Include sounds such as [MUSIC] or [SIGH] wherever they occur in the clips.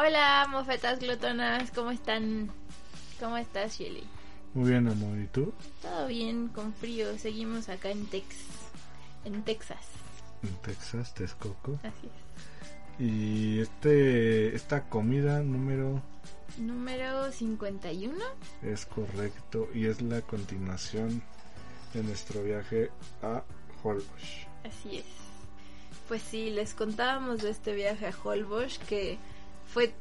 Hola, mofetas glotonas, ¿cómo están? ¿Cómo estás, Shelly? Muy bien, amor, ¿y tú? Todo bien, con frío. Seguimos acá en Tex, en Texas. En Texas, Texcoco. Así es. Y este, esta comida número Número 51. es correcto y es la continuación de nuestro viaje a Holbox. Así es. Pues sí, les contábamos de este viaje a Holbox que fue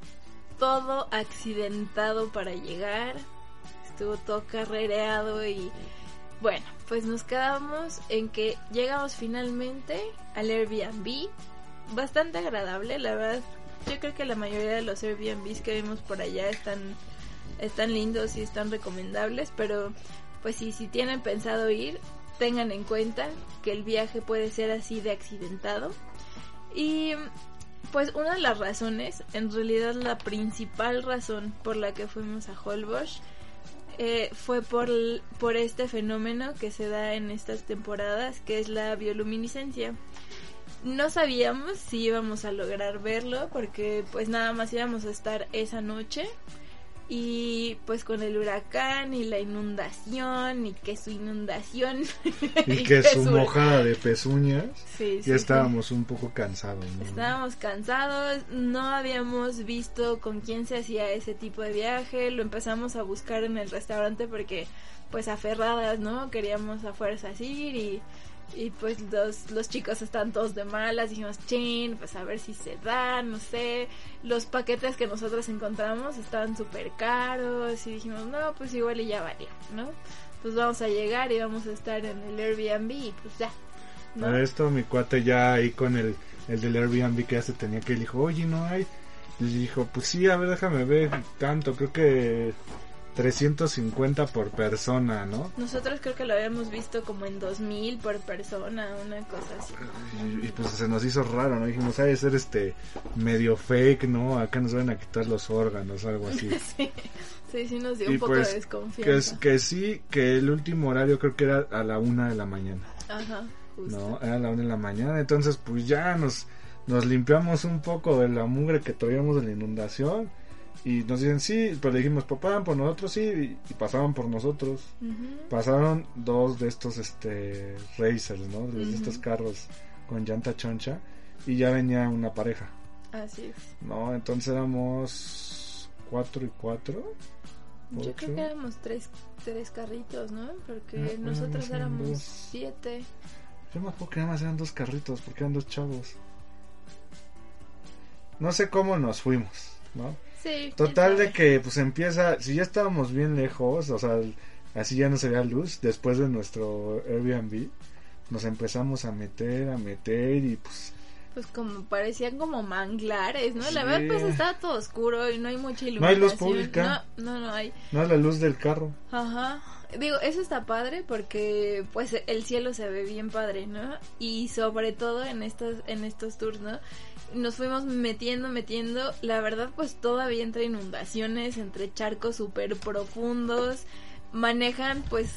todo accidentado para llegar. Estuvo todo carrereado y bueno, pues nos quedamos en que llegamos finalmente al Airbnb. Bastante agradable, la verdad. Yo creo que la mayoría de los Airbnbs que vimos por allá están están lindos y están recomendables, pero pues sí, si tienen pensado ir, tengan en cuenta que el viaje puede ser así de accidentado. Y pues una de las razones, en realidad la principal razón por la que fuimos a Holbox eh, fue por, por este fenómeno que se da en estas temporadas, que es la bioluminiscencia. No sabíamos si íbamos a lograr verlo porque pues nada más íbamos a estar esa noche y pues con el huracán y la inundación y que su inundación Y [LAUGHS] que su mojada de pezuñas, Sí, sí, ya sí. estábamos un poco cansados, ¿no? Estábamos cansados, no habíamos visto con quién se hacía ese tipo de viaje, lo empezamos a buscar en el restaurante porque pues aferradas, ¿no? Queríamos a fuerzas ir y, y pues los, los chicos están todos de malas, dijimos, chin, pues a ver si se da, no sé, los paquetes que nosotros encontramos estaban súper caros y dijimos, no, pues igual y ya valía, ¿no? Pues vamos a llegar y vamos a estar en el Airbnb y pues ya. ¿no? Esto mi cuate ya ahí con el, el del Airbnb que ya se tenía que ir, dijo, oye, no hay. Y dijo, pues sí, a ver, déjame ver tanto, creo que 350 por persona, ¿no? Nosotros creo que lo habíamos visto como en 2000 por persona, una cosa así. Y, y, pues se nos hizo raro, ¿no? Dijimos, ha de ser este medio fake, ¿no? Acá nos van a quitar los órganos, algo así. [LAUGHS] Sí, sí, sí nos dio Y un poco pues, de Que, es- desconfianza. que sí, que el último horario creo que era a la una de la mañana, Ajá, justo. ¿no? Era a la una de la mañana, entonces pues ya nos, nos limpiamos un poco de la mugre que traíamos de la inundación. Y nos dicen sí, pero dijimos, pasaban por nosotros, sí, y, y pasaban por nosotros. Pasaron dos de estos este racers, ¿no? De estos carros con llanta choncha y ya venía una pareja, Así es. ¿no? Entonces éramos cuatro y cuatro. Yo creo que éramos tres, tres carritos, ¿no? Porque No, nosotros éramos eran éramos dos. siete. Yo me acuerdo que nada más eran dos carritos porque eran dos chavos. No sé cómo nos fuimos, ¿no? Sí. Total de que pues empieza, si ya estábamos bien lejos, o sea, así ya no se veía luz después de nuestro Airbnb. Nos empezamos a meter, a meter y pues Pues como parecían como manglares, ¿no? La Sí. verdad pues estaba todo oscuro y no hay mucha iluminación. No hay luz pública. No, no, no hay. no la luz del carro. Ajá. Digo, eso está padre porque pues el cielo se ve bien padre, ¿no? Y sobre todo en estos en estos tours, ¿no? Nos fuimos metiendo, metiendo, la verdad pues todavía entre inundaciones, entre charcos súper profundos, manejan pues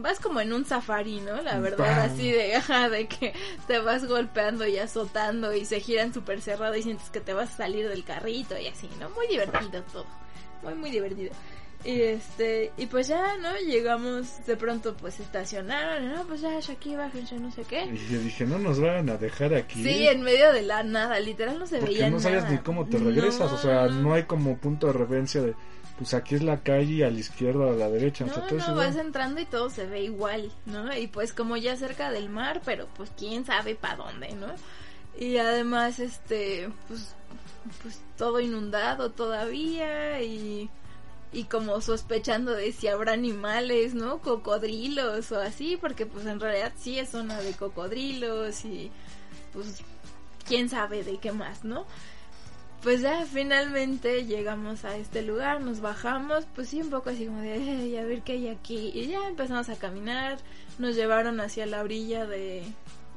vas como en un safari, ¿no? La verdad Bam. así de, [LAUGHS] ajá, de que te vas golpeando y azotando y se giran súper cerrado y sientes que te vas a salir del carrito y así, ¿no? Muy divertido todo, muy muy divertido. Y este, y pues ya, ¿no? Llegamos, de pronto pues estacionaron, no, pues ya, aquí bájense, no sé qué. Y yo dije, no nos van a dejar aquí. Sí, en medio de la nada, literal no se porque veía no sabías nada. ni cómo te regresas. o sea, No, no hay como punto de referencia de, pues aquí es la calle y a la izquierda o a la derecha. o sea, No, todo no, igual. vas entrando y todo se ve igual, ¿no? Y pues como ya cerca del mar, pero pues quién sabe para dónde, ¿no? Y además, este, pues, pues todo inundado todavía y, y como sospechando de si habrá animales, ¿no? Cocodrilos o así, porque pues en realidad sí es zona de cocodrilos y pues quién sabe de qué más, ¿no? pues ya finalmente llegamos a este lugar, nos bajamos, pues sí, un poco así como de, "Ey, a ver qué hay aquí. Y ya empezamos a caminar, nos llevaron hacia la orilla de,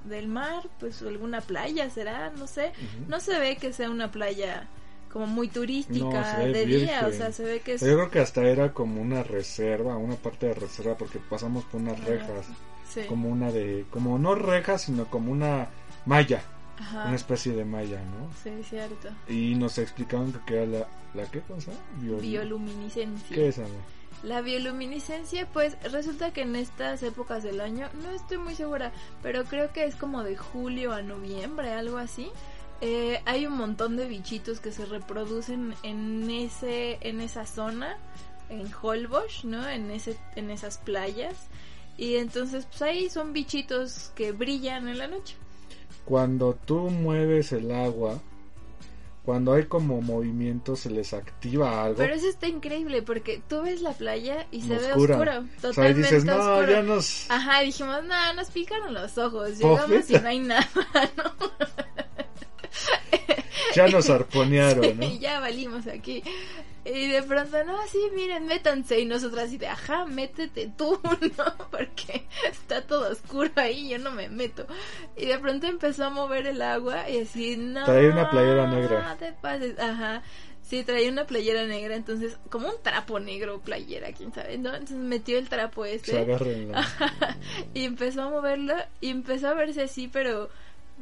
del mar, pues alguna playa será, no sé. No se ve que sea una playa como muy turística No, de día, o sea, se ve que es... Yo creo que hasta era como una reserva, una parte de reserva, porque pasamos por unas rejas, sí. como una de, como no rejas, sino como una malla, Ajá. una especie de malla, ¿no? Sí, cierto. Y nos explicaban que era la, ¿la qué cosa? Biol- Bioluminiscencia. ¿Qué es, amor? La bioluminiscencia, pues resulta que en estas épocas del año, no estoy muy segura, pero creo que es como de julio a noviembre, algo así. Eh, hay un montón de bichitos que se reproducen en ese, en esa zona, en Holbox, ¿no? En ese, en esas playas. Y entonces, pues ahí son bichitos que brillan en la noche. Cuando tú mueves el agua, cuando hay como movimiento, se les activa algo. Pero eso está increíble porque tú ves la playa y se Oscura. ve oscuro, o sea, totalmente dices, no, oscuro. ya nos... Ajá, dijimos, no, nos picaron los ojos, Pobre. llegamos y no hay [LAUGHS] nada, ¿no? Ya [LAUGHS] nos arponearon, ¿no? y ya valimos aquí. Y de pronto, no, sí, miren, métanse. Y nosotras así de, ajá, métete tú, [LAUGHS] ¿no? Porque está todo oscuro ahí, yo no me meto. Y de pronto empezó a mover el agua y así, no. Traía una playera negra. No te pases, ajá. Sí, traía una playera negra, entonces, como un trapo negro, playera, quién sabe, ¿no? Entonces metió el trapo este. Se agarren la- y empezó a moverlo y empezó a verse así, pero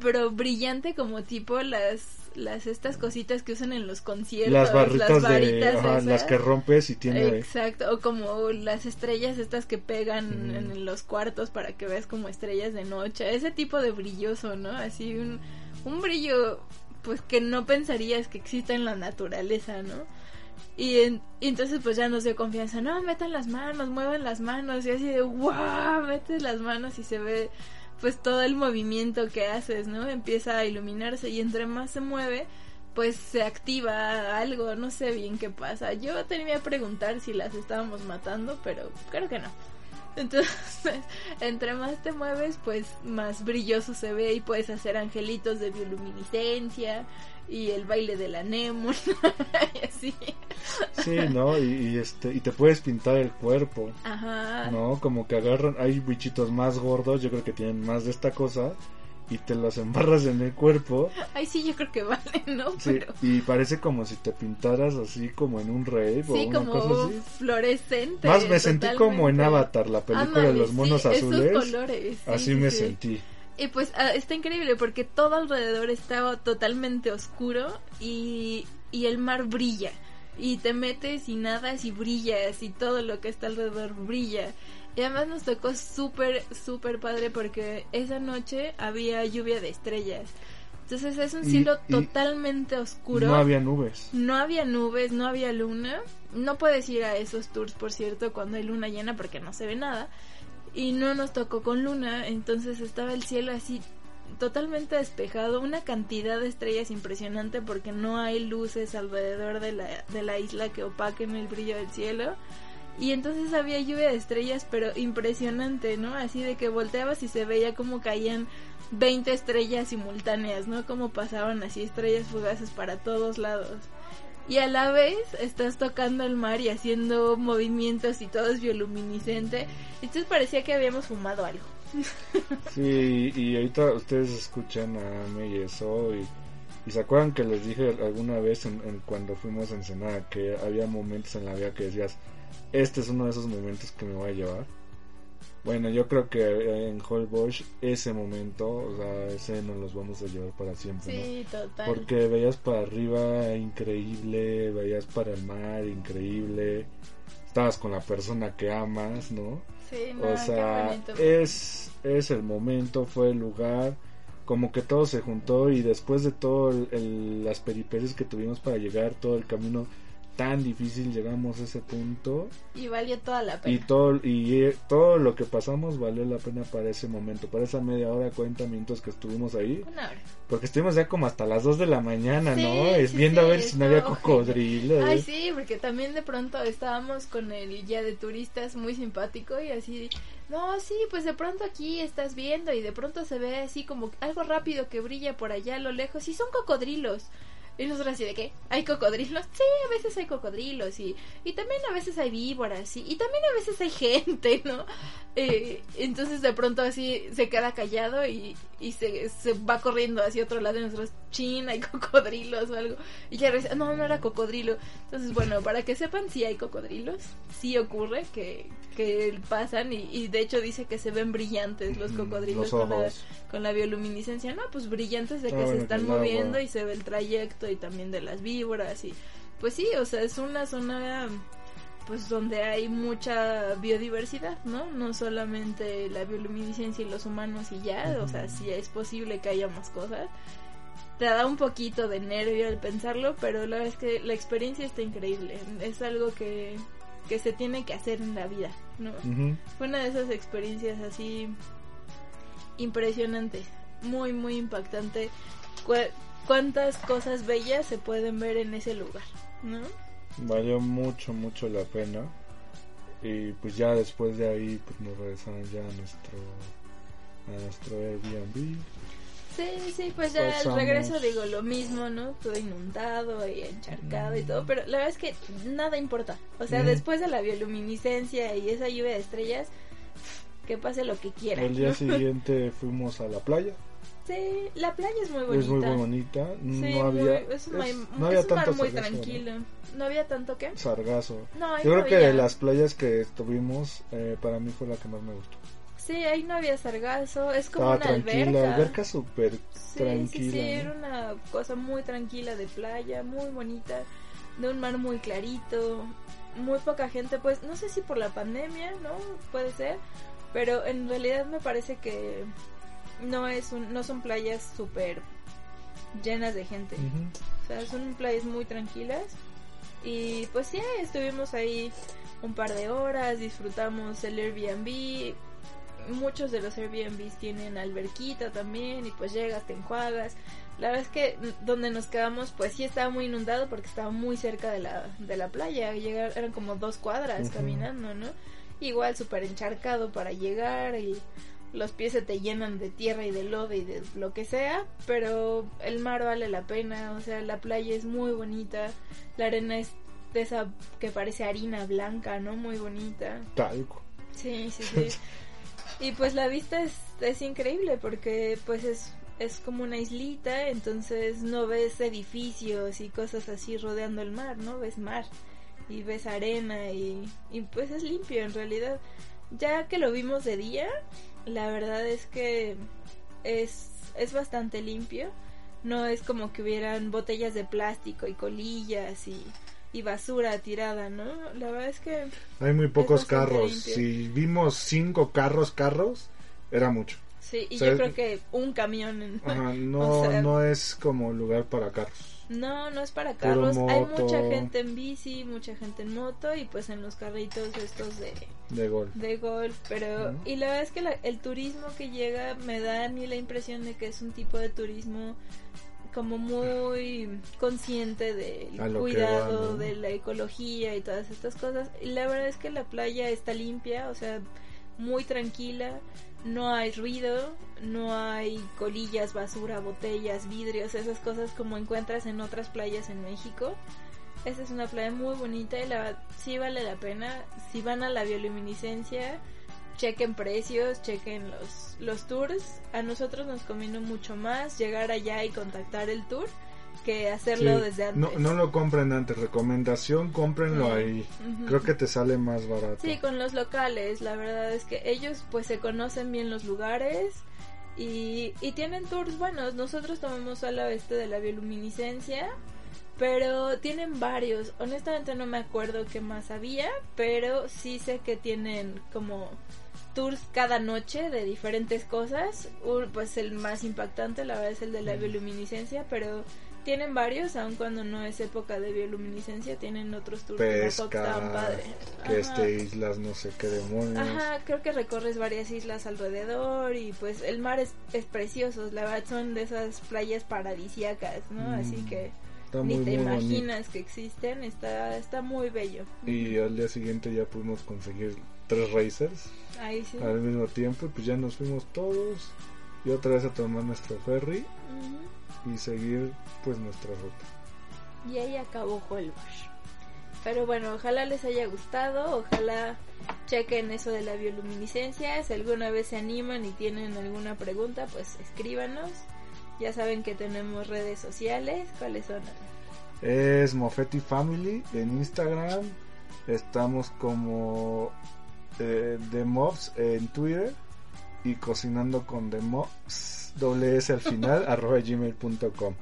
pero brillante como tipo las las estas cositas que usan en los conciertos, las barritas de... varitas ajá, esas. las que rompes y tiene... Exacto, o como las estrellas estas que pegan Mm. en los cuartos para que veas como estrellas de noche, ese tipo de brilloso, ¿no? Así un, un brillo pues que no pensarías que exista en la naturaleza, ¿no? Y, en- y entonces pues ya nos dio confianza, no, metan las manos, muevan las manos y así de, wow, metes las manos y se ve pues todo el movimiento que haces, ¿no? Empieza a iluminarse y entre más se mueve, pues se activa algo, no sé bien qué pasa. Yo tenía que preguntar si las estábamos matando, pero creo que no. Entonces, [LAUGHS] entre más te mueves, pues más brilloso se ve y puedes hacer angelitos de bioluminiscencia y el baile de la anémona [LAUGHS] y así. Sí, ¿no? Y, y, este, y te puedes pintar el cuerpo, Ajá. ¿no? Como que agarran, hay bichitos más gordos, yo creo que tienen más de esta cosa, y te los embarras en el cuerpo, Ay, sí, yo creo que vale, ¿no? sí, Pero y parece como si te pintaras así como en un rave o sí, una como cosa así. fluorescente. Más me sentí como en totalmente. Avatar, la película de los monos sí, azules. Esos colores. sí, así sí, me sentí. Y pues ah, está increíble porque todo alrededor estaba totalmente oscuro y, y el mar brilla. Y te metes y nadas y brillas y todo lo que está alrededor brilla. Y además nos tocó súper, súper padre porque esa noche había lluvia de estrellas. Entonces es un cielo y totalmente oscuro. No había nubes. No había nubes, no había luna. No puedes ir a esos tours, por cierto, cuando hay luna llena porque no se ve nada. Y no nos tocó con luna, entonces estaba el cielo así totalmente despejado, una cantidad de estrellas impresionante porque no hay luces alrededor de la, de la isla que opaquen el brillo del cielo. Y entonces había lluvia de estrellas, pero impresionante, ¿no? Así de que volteabas y se veía como caían 20 estrellas simultáneas, ¿no? Como pasaban así estrellas fugaces para todos lados. Y a la vez estás tocando el mar y haciendo movimientos y todo es bioluminiscente. Entonces parecía que habíamos fumado algo. [LAUGHS] Sí, y ahorita ustedes escuchan a Ame y y, se acuerdan que les dije alguna vez en, en cuando fuimos a Ensenada que había momentos en la vida que decías, este es uno de esos momentos que me voy a llevar. Bueno, yo creo que en Holbox ese momento, o sea, ese nos los vamos a llevar para siempre, ¿no? Sí, total. Porque veías para arriba increíble, veías para el mar increíble, estabas con la persona que amas, ¿no? Sí, no, o sea, es, es el momento, fue el lugar, como que todo se juntó y después de todo el- el- las peripecias que tuvimos para llegar, todo el camino tan difícil, llegamos a ese punto Y valió toda la pena. y todo y eh, todo lo que pasamos valió la pena para ese momento, para esa media hora, 40 minutos que estuvimos ahí, Una hora. porque estuvimos ya como hasta las 2 de la mañana, Sí, ¿no? Es sí, viendo a sí, ver si no había cocodrilos. [LAUGHS] Ay, sí, porque también de pronto estábamos con el guía de turistas muy simpático y así, no, sí, pues de pronto aquí estás viendo y de pronto se ve así como algo rápido que brilla por allá a lo lejos y son cocodrilos. Y nosotros así de qué, ¿hay cocodrilos? Sí, a veces hay cocodrilos y, y también a veces hay víboras y, y también a veces hay [LAUGHS] gente, ¿no? Eh, entonces de pronto así se queda callado y, y se, se va corriendo hacia otro lado y nosotros, chin, hay [LAUGHS] cocodrilos o algo. Y ya dice, no, no era cocodrilo. Entonces, bueno, para que sepan, sí hay cocodrilos, sí ocurre que, que pasan y, y de hecho dice que se ven brillantes los Mm, cocodrilos los con, la, con la bioluminiscencia. No, pues brillantes de que Ah, se bueno, están que el agua. moviendo y se ve el trayecto y también de las víboras y pues sí, o sea, es una zona pues donde hay mucha biodiversidad, ¿no? No solamente la bioluminiscencia y los humanos y ya, o sea, sí es posible que haya más cosas. Te da un poquito de nervio al pensarlo, pero la verdad es que la experiencia está increíble. Es algo que, que se tiene que hacer en la vida, ¿no? Fue una de esas experiencias así impresionantes, muy, muy impactante. Cu- cuántas cosas bellas se pueden ver en ese lugar, ¿no? Valió mucho, mucho la pena. Y pues ya después de ahí pues nos regresamos ya a nuestro a nuestro Airbnb. Sí, sí, pues ya al Pasamos. regreso digo lo mismo, ¿no? Todo inundado y encharcado y todo, pero la verdad es que nada importa. O sea, Mm. después de la bioluminiscencia y esa lluvia de estrellas, que pase lo que quiera. El día ¿no? [LAUGHS] siguiente fuimos a la playa. Sí, la playa es muy bonita. Es muy bonita. Sí, no muy- había es mar- no es había un mar tanto muy sargazo, tranquilo. ¿no? había tanto qué? Sargazo. No, Yo creo que de las playas que estuvimos, eh, para mí fue la que más me gustó. Sí, ahí no había sargazo, es como Estaba una tranquila, alberca. alberca súper Sí, sí, tranquila. sí, ¿no? era una cosa muy tranquila de playa, muy bonita, de un mar muy clarito, muy poca gente, pues no sé si por la pandemia, ¿no? Puede ser, pero en realidad me parece que no es un, no son playas súper llenas de gente. O sea, son playas muy tranquilas. Y pues sí, estuvimos ahí un par de horas, disfrutamos el Airbnb. Muchos de los Airbnbs tienen alberquita también y pues llegas, te enjuagas. La verdad es que donde nos quedamos pues sí estaba muy inundado porque estaba muy cerca de la, de la playa. Llegar, eran como dos cuadras caminando, ¿no? Igual súper encharcado para llegar y los pies se te llenan de tierra y de lodo y de lo que sea, pero el mar vale la pena, o sea, la playa es muy bonita, la arena es de esa que parece harina blanca, ¿no? Muy bonita. Talco. Sí, sí, sí. [LAUGHS] y pues la vista es, es increíble porque pues es, es como una islita, entonces no ves edificios y cosas así rodeando el mar, ¿no? Ves mar y ves arena y, y pues es limpio en realidad. Ya que lo vimos de día, la verdad es que es, es bastante limpio. No es como que hubieran botellas de plástico y colillas y, y basura tirada, ¿no? La verdad es que Hay muy pocos carros. limpio. Si vimos cinco carros, carros, era mucho. sí, y O sea, yo creo que un camión en- Ajá, [LAUGHS] no, O sea- no es como lugar para carros. No, no es para carros. Hay mucha gente en bici, mucha gente en moto y pues en los carritos estos de, De golf. de golf. Pero, y la verdad es que la- el turismo que llega me da a mí la impresión de que es un tipo de turismo como muy consciente del cuidado, va, ¿no? de la ecología y todas estas cosas. Y la verdad es que la playa está limpia, o sea, muy tranquila, no hay ruido, no hay colillas, basura, botellas, vidrios, esas cosas como encuentras en otras playas en México. Esta es una playa muy bonita y la sí vale la pena. Si van a la bioluminiscencia, chequen precios, chequen los, los tours. A nosotros nos convino mucho más llegar allá y contactar el tour que hacerlo Sí, desde antes. No, no lo compren antes. Recomendación, cómprenlo Sí. ahí. Creo que te sale más barato. Sí, con los locales, la verdad es que ellos pues se conocen bien los lugares y, y tienen tours buenos. Nosotros tomamos solo este de la bioluminiscencia, pero tienen varios. Honestamente no me acuerdo qué más había, pero sí sé que tienen como tours cada noche de diferentes cosas. Un- pues el más impactante la verdad es el de la bioluminiscencia, pero tienen varios, aun cuando no es época de bioluminiscencia, tienen otros tours que Pesca, estaban padres. que Ajá. este islas no sé qué demonios. Ajá, creo que recorres varias islas alrededor y pues el mar es, es precioso, la verdad son de esas playas paradisíacas, ¿no? Mm, Así que Está ni muy, te muy bonito. imaginas que existen, está, está muy bello. Y al día siguiente ya pudimos conseguir tres racers Ahí sí. al mismo tiempo. Y pues ya nos fuimos todos. Y otra vez a tomar nuestro ferry. Y seguir pues nuestra ruta. Y ahí acabó Holbox. Pero bueno, ojalá les haya gustado, ojalá chequen eso de la bioluminiscencia, si alguna vez se animan y tienen alguna pregunta, pues escríbanos. Ya saben que tenemos redes sociales, ¿cuáles son? Es Mofetti Family en Instagram, estamos como eh, The Mobs en Twitter y cocinando con The Mobs, doble S al final, arroba gmail.com.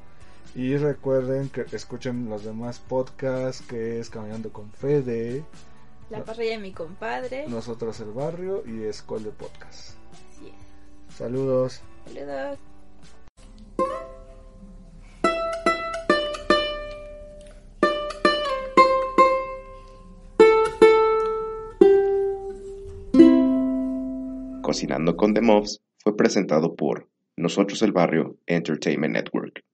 Y recuerden que escuchen los demás podcasts que es Caminando con Fede. La parrilla de mi compadre. Nosotros el barrio y Escole Podcast. Así es. Saludos. Saludos. Cocinando con The Mobs fue presentado por Nosotros el Barrio Entertainment Network.